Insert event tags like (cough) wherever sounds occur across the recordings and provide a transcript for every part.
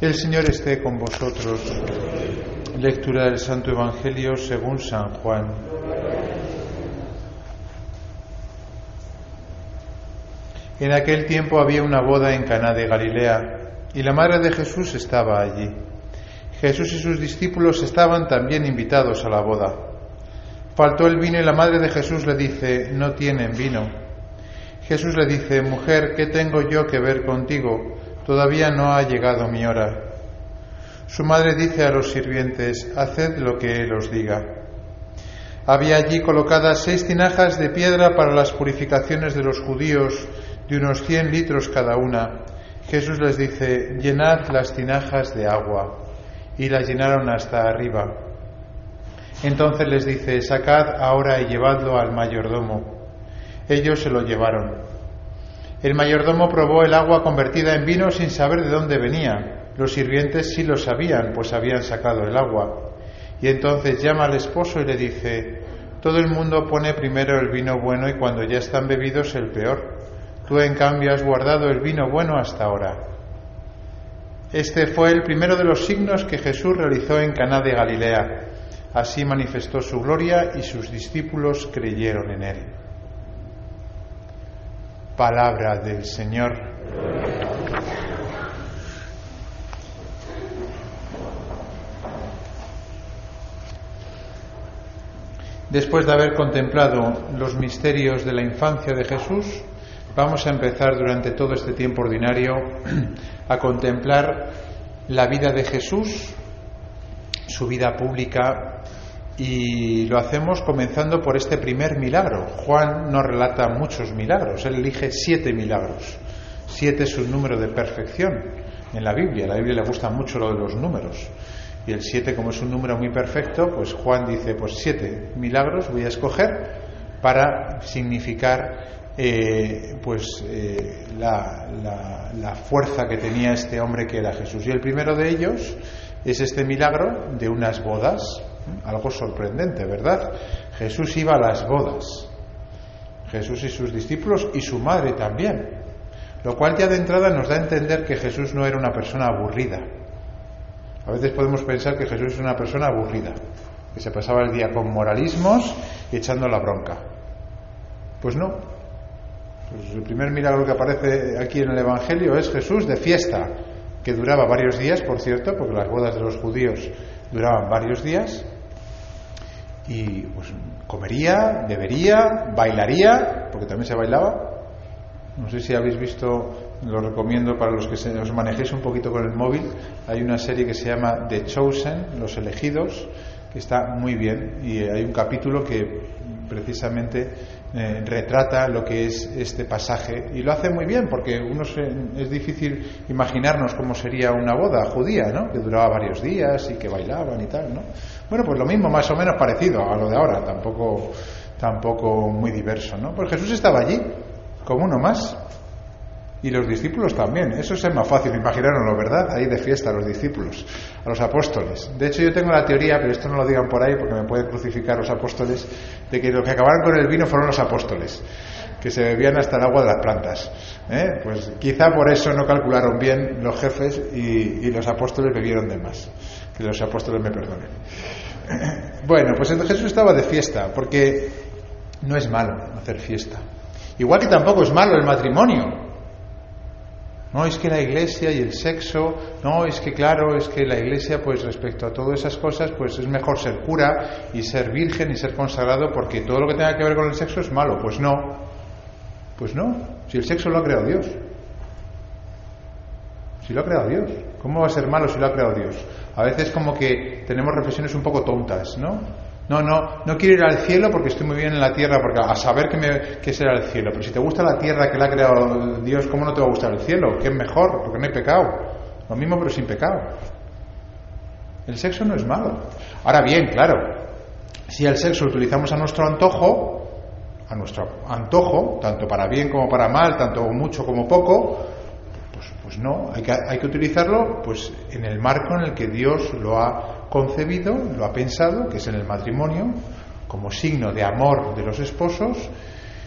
El Señor esté con vosotros. Lectura del Santo Evangelio según San Juan. En aquel tiempo había una boda en Caná de Galilea y la madre de Jesús estaba allí. Jesús y sus discípulos estaban también invitados a la boda. Faltó el vino y la madre de Jesús le dice, no tienen vino. Jesús le dice, mujer, ¿qué tengo yo que ver contigo? Todavía no ha llegado mi hora. Su madre dice a los sirvientes, haced lo que él os diga. Había allí colocadas seis tinajas de piedra para las purificaciones de los judíos, de unos cien litros cada una. Jesús les dice, llenad las tinajas de agua. Y las llenaron hasta arriba. Entonces les dice, sacad ahora y llevadlo al mayordomo. Ellos se lo llevaron. El mayordomo probó el agua convertida en vino sin saber de dónde venía. Los sirvientes sí lo sabían, pues habían sacado el agua. Y entonces llama al esposo y le dice, todo el mundo pone primero el vino bueno y cuando ya están bebidos el peor. Tú en cambio has guardado el vino bueno hasta ahora. Este fue el primero de los signos que Jesús realizó en Caná de Galilea. Así manifestó su gloria y sus discípulos creyeron en él. Palabra del Señor. Después de haber contemplado los misterios de la infancia de Jesús, vamos a empezar durante todo este tiempo ordinario (clears throat) a contemplar la vida de Jesús, su vida pública, y lo hacemos comenzando por este primer milagro. Juan no relata muchos milagros, él elige siete milagros. Siete es un número de perfección en la Biblia. A la Biblia le gusta mucho lo de los números. Y el siete, como es un número muy perfecto, pues Juan dice, pues siete milagros voy a escoger para significar eh, pues eh, la, la, la fuerza que tenía este hombre que era Jesús. Y el primero de ellos es este milagro de unas bodas, algo sorprendente, ¿verdad? Jesús iba a las bodas, Jesús y sus discípulos y su madre también, lo cual ya de entrada nos da a entender que Jesús no era una persona aburrida. A veces podemos pensar que Jesús es una persona aburrida, que se pasaba el día con moralismos y echando la bronca. Pues no. Pues el primer milagro que aparece aquí en el Evangelio es Jesús de fiesta, que duraba varios días, por cierto, porque las bodas de los judíos duraban varios días, y pues comería, bebería, bailaría, porque también se bailaba. No sé si habéis visto, lo recomiendo para los que se, os manejéis un poquito con el móvil, hay una serie que se llama The Chosen, Los Elegidos, que está muy bien, y hay un capítulo que precisamente eh, retrata lo que es este pasaje y lo hace muy bien porque uno se, es difícil imaginarnos cómo sería una boda judía, ¿no? Que duraba varios días y que bailaban y tal, ¿no? Bueno, pues lo mismo, más o menos parecido a lo de ahora, tampoco, tampoco muy diverso, ¿no? Pues Jesús estaba allí, como uno más, y los discípulos también. Eso es más fácil, imaginárnoslo, ¿verdad? Ahí de fiesta, los discípulos, a los apóstoles. De hecho, yo tengo la teoría, pero esto no lo digan por ahí porque me pueden crucificar los apóstoles, de que los que acabaron con el vino fueron los apóstoles, que se bebían hasta el agua de las plantas. ¿eh? Pues quizá por eso no calcularon bien los jefes y, y los apóstoles bebieron de más. Que los apóstoles me perdonen. (clears throat) Bueno, pues Jesús estaba de fiesta, porque no es malo hacer fiesta. Igual que tampoco es malo el matrimonio. No, es que la iglesia y el sexo, no, es que claro, es que la iglesia, pues respecto a todas esas cosas, pues es mejor ser cura y ser virgen y ser consagrado porque todo lo que tenga que ver con el sexo es malo. Pues no, pues no, si el sexo lo ha creado Dios. Si lo ha creado Dios. ¿Cómo va a ser malo si lo ha creado Dios? A veces como que tenemos reflexiones un poco tontas, ¿no? No, no, no quiero ir al cielo porque estoy muy bien en la tierra, porque a saber que, me, que será el cielo. Pero si te gusta la tierra que la ha creado Dios, ¿cómo no te va a gustar el cielo? ¿Qué es mejor? Porque no hay pecado. Lo mismo pero sin pecado. El sexo no es malo. Ahora bien, claro, si el sexo lo utilizamos a nuestro antojo, a nuestro antojo, tanto para bien como para mal, tanto mucho como poco, pues, pues no, hay que, hay que utilizarlo pues en el marco en el que Dios lo ha concebido, lo ha pensado, que es en el matrimonio, como signo de amor de los esposos,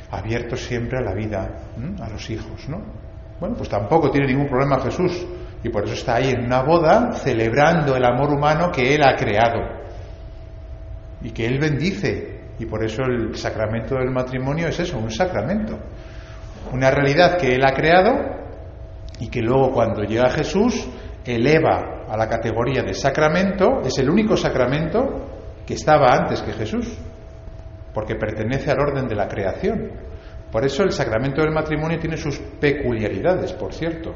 abierto siempre a la vida, a los hijos, ¿no? Bueno, pues tampoco tiene ningún problema Jesús Y por eso está ahí en una boda celebrando el amor humano que Él ha creado y que Él bendice. Y por eso el sacramento del matrimonio es eso, un sacramento. Una realidad que Él ha creado y que luego cuando llega Jesús eleva a la categoría de sacramento, es el único sacramento que estaba antes que Jesús, porque pertenece al orden de la creación. Por eso el sacramento del matrimonio tiene sus peculiaridades, por cierto.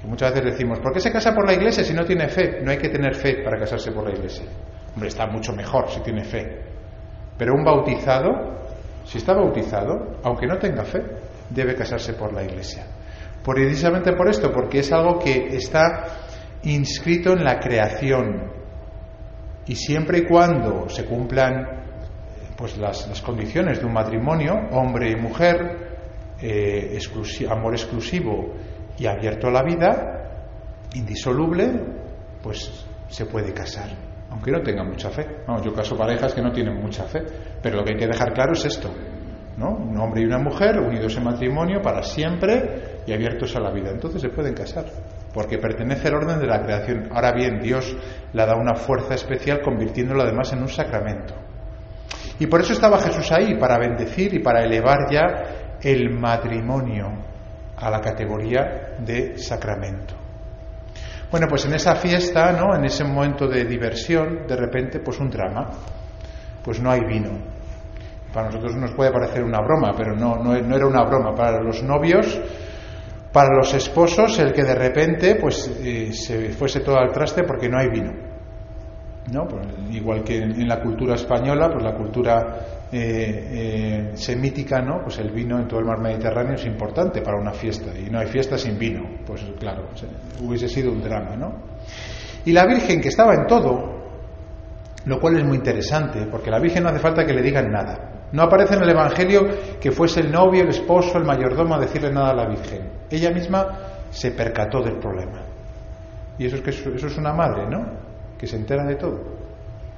Que muchas veces decimos, ¿por qué se casa por la iglesia si no tiene fe? No hay que tener fe para casarse por la iglesia. Hombre, está mucho mejor si tiene fe. Pero un bautizado, si está bautizado, aunque no tenga fe, debe casarse por la iglesia. Precisamente por esto, porque es algo que está inscrito en la creación. Y siempre y cuando se cumplan pues las, condiciones de un matrimonio, hombre y mujer, eh, amor exclusivo y abierto a la vida, indisoluble, pues se puede casar, aunque no tenga mucha fe. yo caso parejas que no tienen mucha fe, pero lo que hay que dejar claro es esto, ¿no? Un hombre y una mujer unidos en matrimonio para siempre y abiertos a la vida. Entonces se pueden casar, porque pertenece al orden de la creación. Ahora bien, Dios le da una fuerza especial convirtiéndolo además en un sacramento. Y por eso estaba Jesús ahí, para bendecir y para elevar ya el matrimonio a la categoría de sacramento. Bueno, pues en esa fiesta, ¿no? En ese momento de diversión, de repente, pues un drama. Pues no hay vino. Para nosotros nos puede parecer una broma, pero no, no, era una broma. Para los novios, para los esposos, el que de repente, pues eh, se fuese todo al traste porque no hay vino. ¿no? Pues, igual que en, la cultura española, pues la cultura eh, eh, semítica, ¿no? Pues el vino en todo el mar Mediterráneo es importante para una fiesta y no hay fiesta sin vino, pues claro, hubiese sido un drama, ¿no? Y la Virgen que estaba en todo, lo cual es muy interesante, porque la Virgen no hace falta que le digan nada. No aparece en el Evangelio que fuese el novio, el esposo, el mayordomo a decirle nada a la Virgen. Ella misma se percató del problema. Y eso es que eso es una madre, ¿no? que se entera de todo.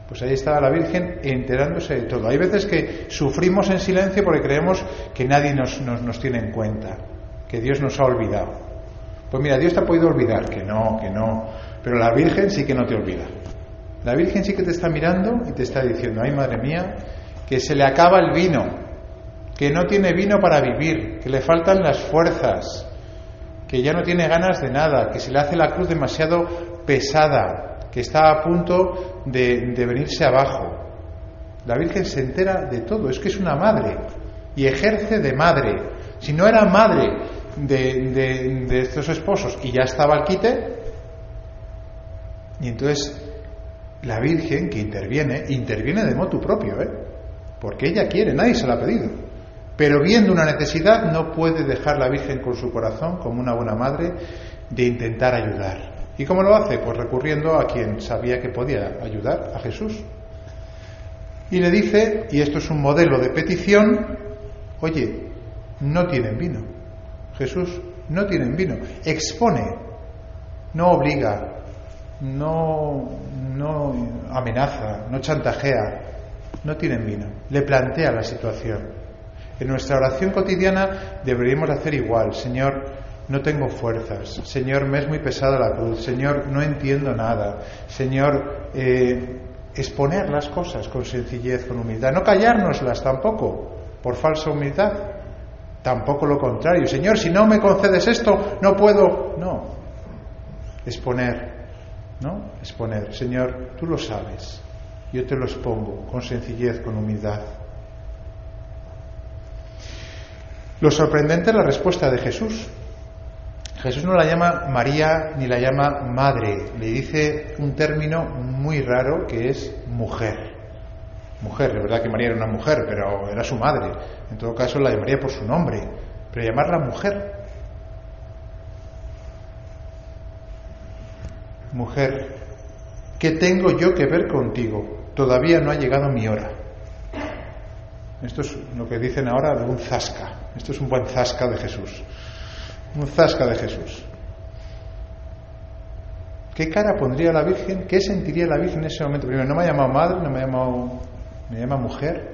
Pues ahí está la Virgen enterándose de todo. Hay veces que sufrimos en silencio porque creemos que nadie nos, nos, tiene en cuenta, que Dios nos ha olvidado. Pues mira, Dios te ha podido olvidar, que no, que no, pero la Virgen sí que no te olvida. La Virgen sí que te está mirando y te está diciendo, ay madre mía, que se le acaba el vino, que no tiene vino para vivir, que le faltan las fuerzas, que ya no tiene ganas de nada, que se le hace la cruz demasiado pesada, que está a punto de, venirse abajo. La Virgen se entera de todo, es que es una madre y ejerce de madre. Si no era madre de, de, estos esposos y ya estaba al quite, y entonces la Virgen que interviene, interviene de motu propio, ¿eh? Porque ella quiere, nadie se la ha pedido. Pero viendo una necesidad, no puede dejar la Virgen con su corazón, como una buena madre, de intentar ayudar. ¿Y cómo lo hace? Pues recurriendo a quien sabía que podía ayudar, a Jesús. Y le dice, y esto es un modelo de petición, oye, no tienen vino. Jesús, no tienen vino. Expone, no obliga, no, no amenaza, no chantajea, no tienen vino. Le plantea la situación. En nuestra oración cotidiana deberíamos hacer igual. Señor, no tengo fuerzas. Señor, me es muy pesada la cruz. Señor, no entiendo nada. Señor, eh, exponer las cosas con sencillez, con humildad. No callárnoslas tampoco, por falsa humildad. Tampoco lo contrario. Señor, si no me concedes esto, no puedo. No. Exponer. ¿No? Exponer. Señor, tú lo sabes. Yo te lo expongo con sencillez, con humildad. Lo sorprendente es la respuesta de Jesús. Jesús no la llama María ni la llama madre, le dice un término muy raro que es mujer. Mujer, es verdad que María era una mujer, pero era su madre. En todo caso la llamaría por su nombre, pero llamarla mujer. Mujer, ¿qué tengo yo que ver contigo? Todavía no ha llegado mi hora. Esto es lo que dicen ahora de un zasca. Esto es un buen zasca de Jesús un zasca de Jesús. ¿Qué cara pondría la Virgen? ¿Qué sentiría la Virgen en ese momento? Primero, no me ha llamado madre, no me ha llamado, me llama mujer.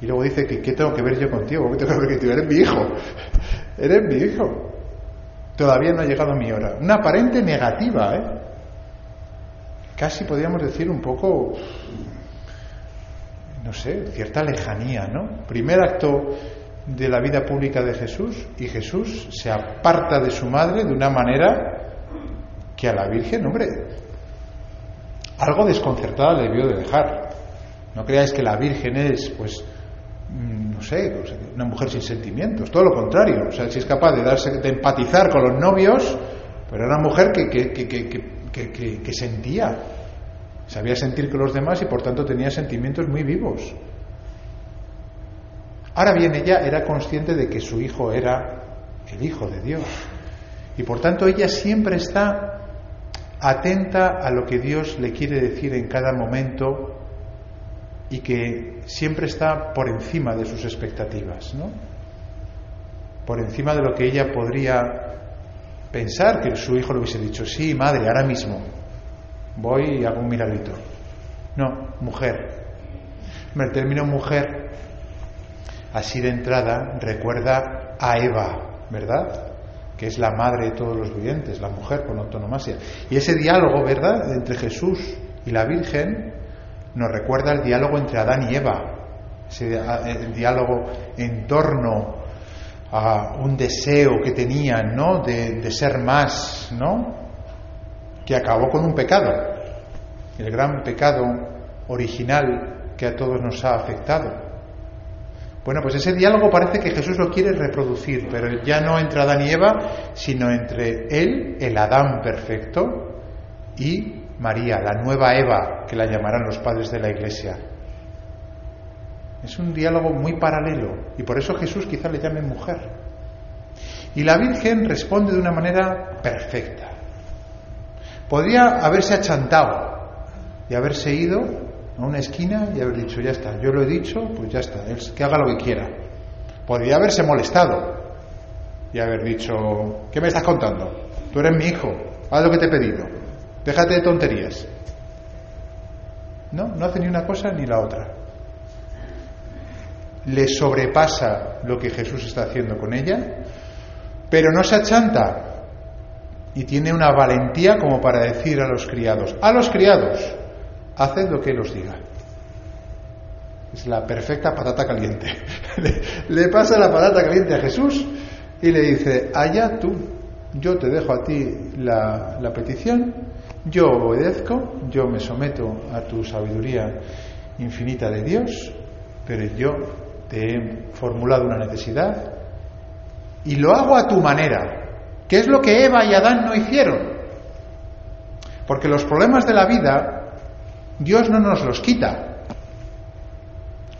Y luego dice que qué tengo que ver yo contigo, ¿qué tengo que ver contigo? Eres mi hijo, eres mi hijo. Todavía no ha llegado mi hora. Una aparente negativa, ¿eh? Casi podríamos decir un poco, no sé, cierta lejanía, ¿no? Primer acto de la vida pública de Jesús y Jesús se aparta de su madre de una manera que a la Virgen, hombre, algo desconcertada le debió de dejar. No creáis que la Virgen es, pues, mm, no sé, una mujer sin sentimientos, todo lo contrario. O sea, si es capaz de darse, de empatizar con los novios, pero era una mujer que, que sentía, sabía sentir con los demás y por tanto tenía sentimientos muy vivos. Ahora bien, ella era consciente de que su hijo era el Hijo de Dios. Y por tanto ella siempre está atenta a lo que Dios le quiere decir en cada momento y que siempre está por encima de sus expectativas, ¿no? Por encima de lo que ella podría pensar que su hijo le hubiese dicho, sí, madre, ahora mismo voy y hago un milagrito. No, mujer. El término mujer, así de entrada, recuerda a Eva, ¿verdad? que es la madre de todos los vivientes, la mujer con autonomasia. Y ese diálogo, ¿verdad?, entre Jesús y la Virgen nos recuerda el diálogo entre Adán y Eva, ese el diálogo en torno a un deseo que tenían, ¿no?, de, ser más, ¿no?, que acabó con un pecado, el gran pecado original que a todos nos ha afectado. Bueno, pues ese diálogo parece que Jesús lo quiere reproducir, pero ya no entre Adán y Eva, sino entre él, el Adán perfecto, y María, la nueva Eva, que la llamarán los padres de la Iglesia. Es un diálogo muy paralelo, y por eso Jesús quizá le llame mujer. Y la Virgen responde de una manera perfecta. Podría haberse achantado y haberse ido a una esquina y haber dicho, ya está, yo lo he dicho, pues ya está, que haga lo que quiera. Podría haberse molestado y haber dicho, ¿qué me estás contando? Tú eres mi hijo, haz lo que te he pedido, déjate de tonterías. No, no hace ni una cosa ni la otra. Le sobrepasa lo que Jesús está haciendo con ella, pero no se achanta y tiene una valentía como para decir a los criados, a los criados, haced lo que Él os diga. Es la perfecta patata caliente. (laughs) le, pasa la patata caliente a Jesús y le dice, allá tú, yo te dejo a ti la, la petición, yo obedezco, yo me someto a tu sabiduría infinita de Dios, pero yo he formulado una necesidad y lo hago a tu manera, que es lo que Eva y Adán no hicieron. Porque los problemas de la vida Dios no nos los quita.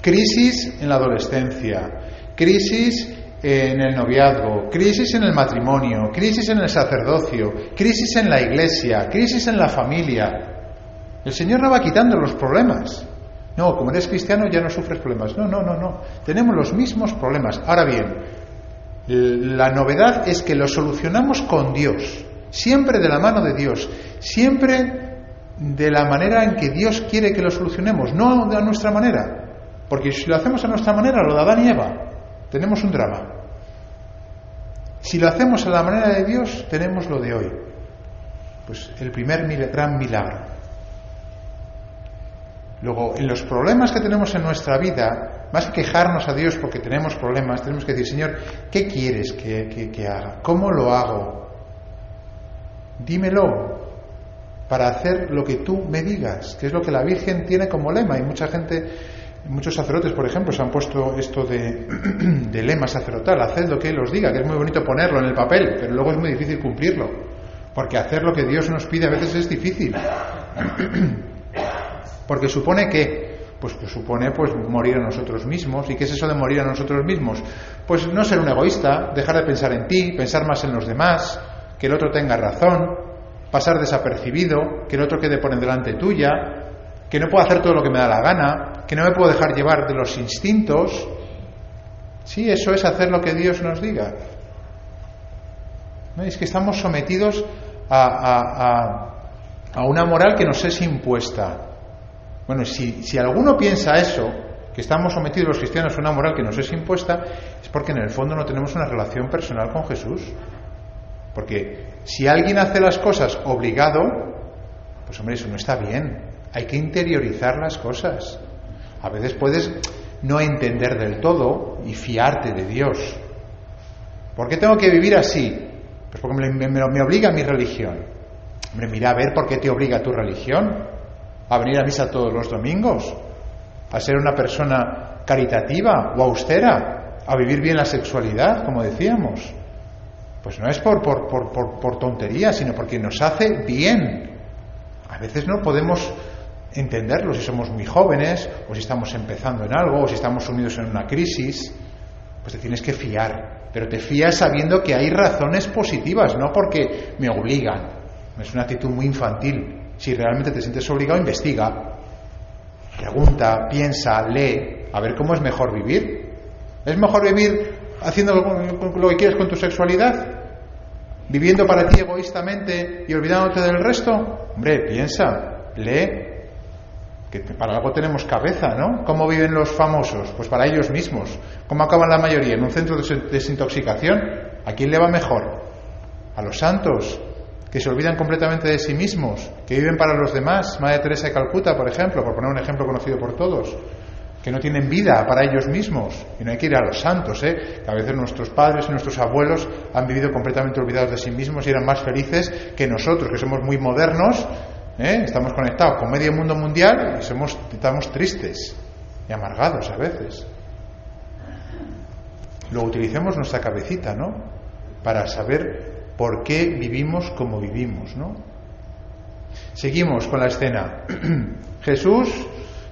Crisis en la adolescencia, crisis en el noviazgo, crisis en el matrimonio, crisis en el sacerdocio, crisis en la iglesia, crisis en la familia. El Señor no va quitando los problemas. No, como eres cristiano ya no sufres problemas. No, no, no, no. Tenemos los mismos problemas. Ahora bien, la novedad es que los solucionamos con Dios, siempre de la mano de Dios, siempre de la manera en que Dios quiere que lo solucionemos, no de nuestra manera. Porque si lo hacemos a nuestra manera, lo de Adán y Eva, tenemos un drama. Si lo hacemos a la manera de Dios, tenemos lo de hoy. Pues el primer gran milagro. Luego, en los problemas que tenemos en nuestra vida, más que quejarnos a Dios porque tenemos problemas, tenemos que decir, Señor, ¿qué quieres que, haga? ¿Cómo lo hago? Dímelo, para hacer lo que tú me digas, que es lo que la Virgen tiene como lema. Y mucha gente, muchos sacerdotes, por ejemplo, se han puesto esto de, (clears throat) de lema sacerdotal, haced lo que Él os diga, que es muy bonito ponerlo en el papel, pero luego es muy difícil cumplirlo, porque hacer lo que Dios nos pide a veces es difícil. (clears throat) porque supone que, pues, pues, supone pues morir a nosotros mismos. ¿Y qué es eso de morir a nosotros mismos? Pues no ser un egoísta, dejar de pensar en ti, pensar más en los demás, que el otro tenga razón, pasar desapercibido, que el otro quede por delante tuya, que no puedo hacer todo lo que me da la gana, que no me puedo dejar llevar de los instintos. Sí, eso es hacer lo que Dios nos diga. ¿No? Es que estamos sometidos a, a, una moral que nos es impuesta. Bueno, si, si alguno piensa eso, que estamos sometidos los cristianos a una moral que nos es impuesta, es porque en el fondo no tenemos una relación personal con Jesús. Porque si alguien hace las cosas obligado, pues hombre, eso no está bien. Hay que interiorizar las cosas. A veces puedes no entender del todo y fiarte de Dios. ¿Por qué tengo que vivir así? Pues porque me, me obliga mi religión. Hombre, mira a ver por qué te obliga tu religión. A venir a misa todos los domingos. A ser una persona caritativa o austera. A vivir bien la sexualidad, como decíamos. Pues no es por, por, por, por tontería, sino porque nos hace bien. A veces no podemos entenderlo si somos muy jóvenes o si estamos empezando en algo o si estamos sumidos en una crisis. Pues te tienes que fiar. Pero te fías sabiendo que hay razones positivas, no porque me obligan. Es una actitud muy infantil. Si realmente te sientes obligado, investiga. Pregunta, piensa, lee, a ver cómo es mejor vivir. ¿Es mejor vivir haciendo lo que quieres con tu sexualidad? ¿Viviendo para ti egoístamente y olvidándote del resto? Hombre, piensa, lee, que para algo tenemos cabeza, ¿no? ¿Cómo viven los famosos? Pues para ellos mismos. ¿Cómo acaban la mayoría? ¿En un centro de desintoxicación? ¿A quién le va mejor? A los santos, que se olvidan completamente de sí mismos, que viven para los demás. Madre Teresa de Calcuta, por ejemplo, por poner un ejemplo conocido por todos, que no tienen vida para ellos mismos. Y no hay que ir a los santos, ¿eh? Que a veces nuestros padres y nuestros abuelos han vivido completamente olvidados de sí mismos y eran más felices que nosotros, que somos muy modernos, ¿eh? estamos conectados con medio mundo mundial y somos, estamos tristes y amargados a veces. Lo utilicemos nuestra cabecita, ¿no? Para saber por qué vivimos como vivimos, ¿no? Seguimos con la escena. (clears throat) Jesús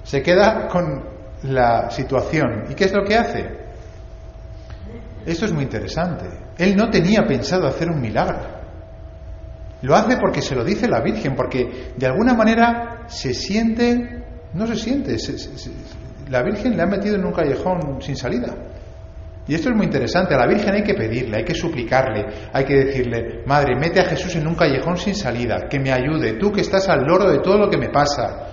se queda con la situación. ¿Y qué es lo que hace? Esto es muy interesante. Él no tenía pensado hacer un milagro. Lo hace porque se lo dice la Virgen, porque de alguna manera se siente, no se siente, la Virgen le ha metido en un callejón sin salida. Y esto es muy interesante. A la Virgen hay que pedirle, hay que suplicarle, hay que decirle, Madre, mete a Jesús en un callejón sin salida, que me ayude, tú que estás al loro de todo lo que me pasa.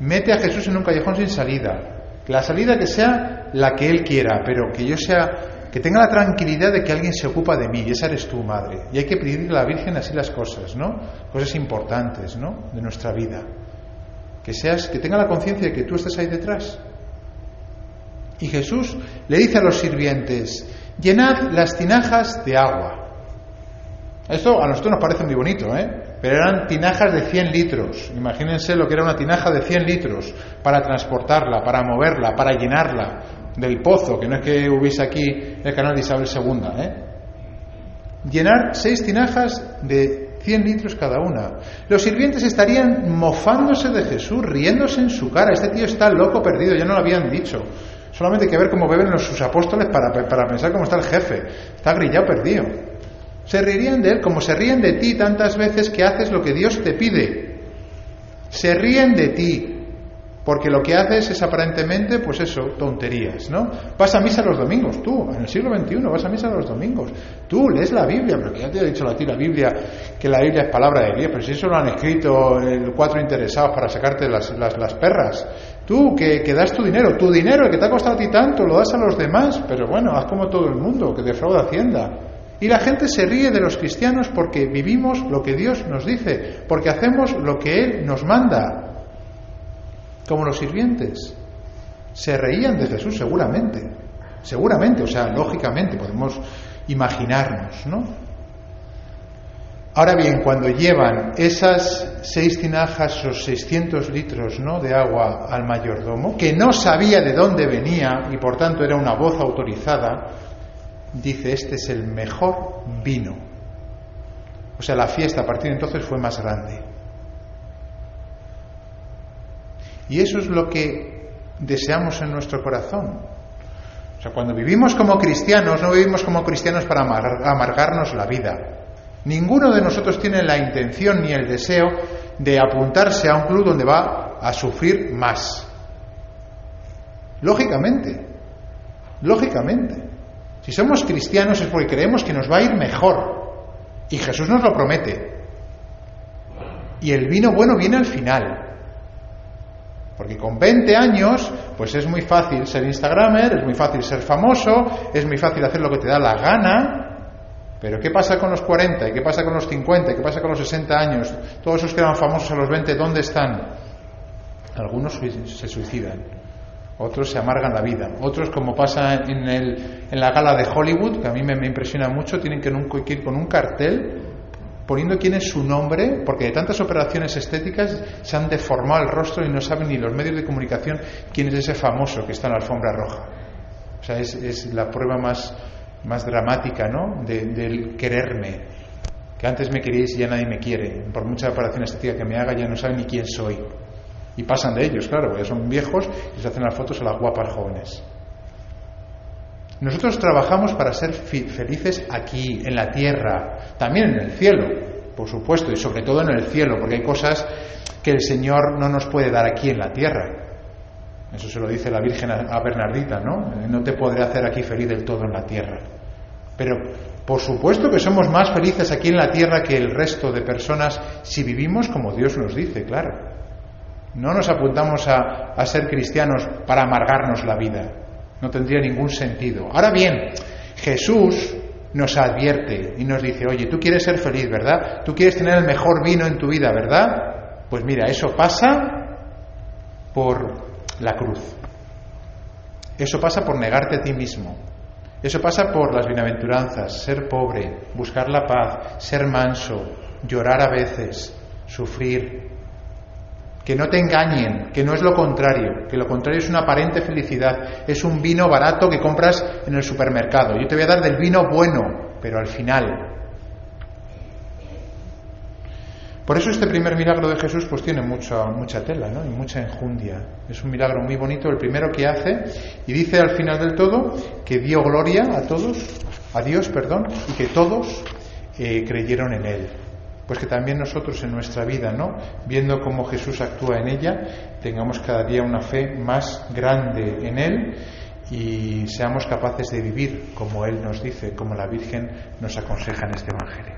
Mete a Jesús en un callejón sin salida. La salida que sea la que Él quiera, pero que yo sea, que tenga la tranquilidad de que alguien se ocupa de mí, y esa eres tú, Madre. Y hay que pedirle a la Virgen así las cosas, ¿no? Cosas importantes, ¿no? De nuestra vida. Que seas, que tenga la conciencia de que tú estás ahí detrás. Y Jesús le dice a los sirvientes, llenad las tinajas de agua. Esto a nosotros nos parece muy bonito, ¿eh? Pero eran tinajas de 100 litros. Imagínense lo que era una tinaja de 100 litros para transportarla, para moverla, para llenarla del pozo, que no es que hubiese aquí el canal de Isabel II, ¿eh? Llenar seis tinajas de 100 litros cada una. Los sirvientes estarían mofándose de Jesús, riéndose en su cara. Este tío está loco perdido, ya no lo habían dicho. Solamente hay que ver cómo beben los, sus apóstoles para, para pensar cómo está el jefe. Está grillado perdido. Se reirían de él como se ríen de ti tantas veces que haces lo que Dios te pide. Se ríen de ti. Porque lo que haces es aparentemente, pues eso, tonterías, ¿no? Vas a misa los domingos, tú, en el siglo XXI, vas a misa los domingos. Tú lees la Biblia, porque ya te he dicho a ti la Biblia, que la Biblia es palabra de Dios, pero si eso lo han escrito cuatro interesados para sacarte las, las, las perras. Tú, que, das tu dinero, tu dinero, que te ha costado a ti tanto, lo das a los demás, pero bueno, haz como todo el mundo, que defrauda Hacienda. Y la gente se ríe de los cristianos porque vivimos lo que Dios nos dice, porque hacemos lo que Él nos manda, como los sirvientes. Se reían de Jesús seguramente, seguramente, o sea, lógicamente, podemos imaginarnos, ¿no? Ahora bien, cuando llevan esas seis tinajas o 600 litros ¿no? de agua al mayordomo, que no sabía de dónde venía y por tanto era una voz autorizada, dice, este es el mejor vino. O sea, la fiesta a partir de entonces fue más grande. Y eso es lo que deseamos en nuestro corazón. O sea, cuando vivimos como cristianos, no vivimos como cristianos para amargarnos la vida. Ninguno de nosotros tiene la intención ni el deseo de apuntarse a un club donde va a sufrir más. Lógicamente, lógicamente. Si somos cristianos es porque creemos que nos va a ir mejor. Y Jesús nos lo promete. Y el vino bueno viene al final. Porque con 20 años, pues es muy fácil ser Instagramer, es muy fácil ser famoso, es muy fácil hacer lo que te da la gana, Pero ¿qué pasa con los 40? ¿Y qué pasa con los 50? ¿Y qué pasa con los 60 años? Todos esos que eran famosos a los 20, ¿dónde están? Algunos se suicidan, otros se amargan la vida, otros como pasa en, el, en la gala de Hollywood, que a mí me, impresiona mucho, tienen que ir con un cartel poniendo quién es su nombre, porque de tantas operaciones estéticas se han deformado el rostro y no saben ni los medios de comunicación quién es ese famoso que está en la alfombra roja. O sea, es, la prueba más, más dramática, ¿no? del quererme. Que antes me queríais y ya nadie me quiere. Por mucha operación estética que me haga ya no saben ni quién soy. Y pasan de ellos, claro, porque son viejos y se hacen las fotos a las guapas jóvenes. Nosotros trabajamos para ser felices aquí, en la tierra, también en el cielo, por supuesto, y sobre todo en el cielo, porque hay cosas que el Señor no nos puede dar aquí en la tierra. Eso se lo dice la Virgen a Bernardita, ¿no? No te podré hacer aquí feliz del todo en la tierra. Pero por supuesto que somos más felices aquí en la tierra que el resto de personas si vivimos como Dios nos dice, claro. No nos apuntamos a, a ser cristianos para amargarnos la vida. No tendría ningún sentido. Ahora bien, Jesús nos advierte y nos dice, oye, tú quieres ser feliz, ¿verdad? Tú quieres tener el mejor vino en tu vida, ¿verdad? Pues mira, eso pasa por la cruz. Eso pasa por negarte a ti mismo. Eso pasa por las bienaventuranzas, ser pobre, buscar la paz, ser manso, llorar a veces, sufrir, que no te engañen, que no es lo contrario, que lo contrario es una aparente felicidad, es un vino barato que compras en el supermercado. Yo te voy a dar del vino bueno, pero al final. Por eso este primer milagro de Jesús pues tiene mucha, mucha tela ¿no? y mucha enjundia. Es un milagro muy bonito, el primero que hace, y dice al final del todo que dio gloria a todos, a Dios, perdón, y que todos eh, creyeron en él pues que también nosotros en nuestra vida, ¿no? Viendo cómo Jesús actúa en ella, tengamos cada día una fe más grande en Él y seamos capaces de vivir como Él nos dice, como la Virgen nos aconseja en este Evangelio.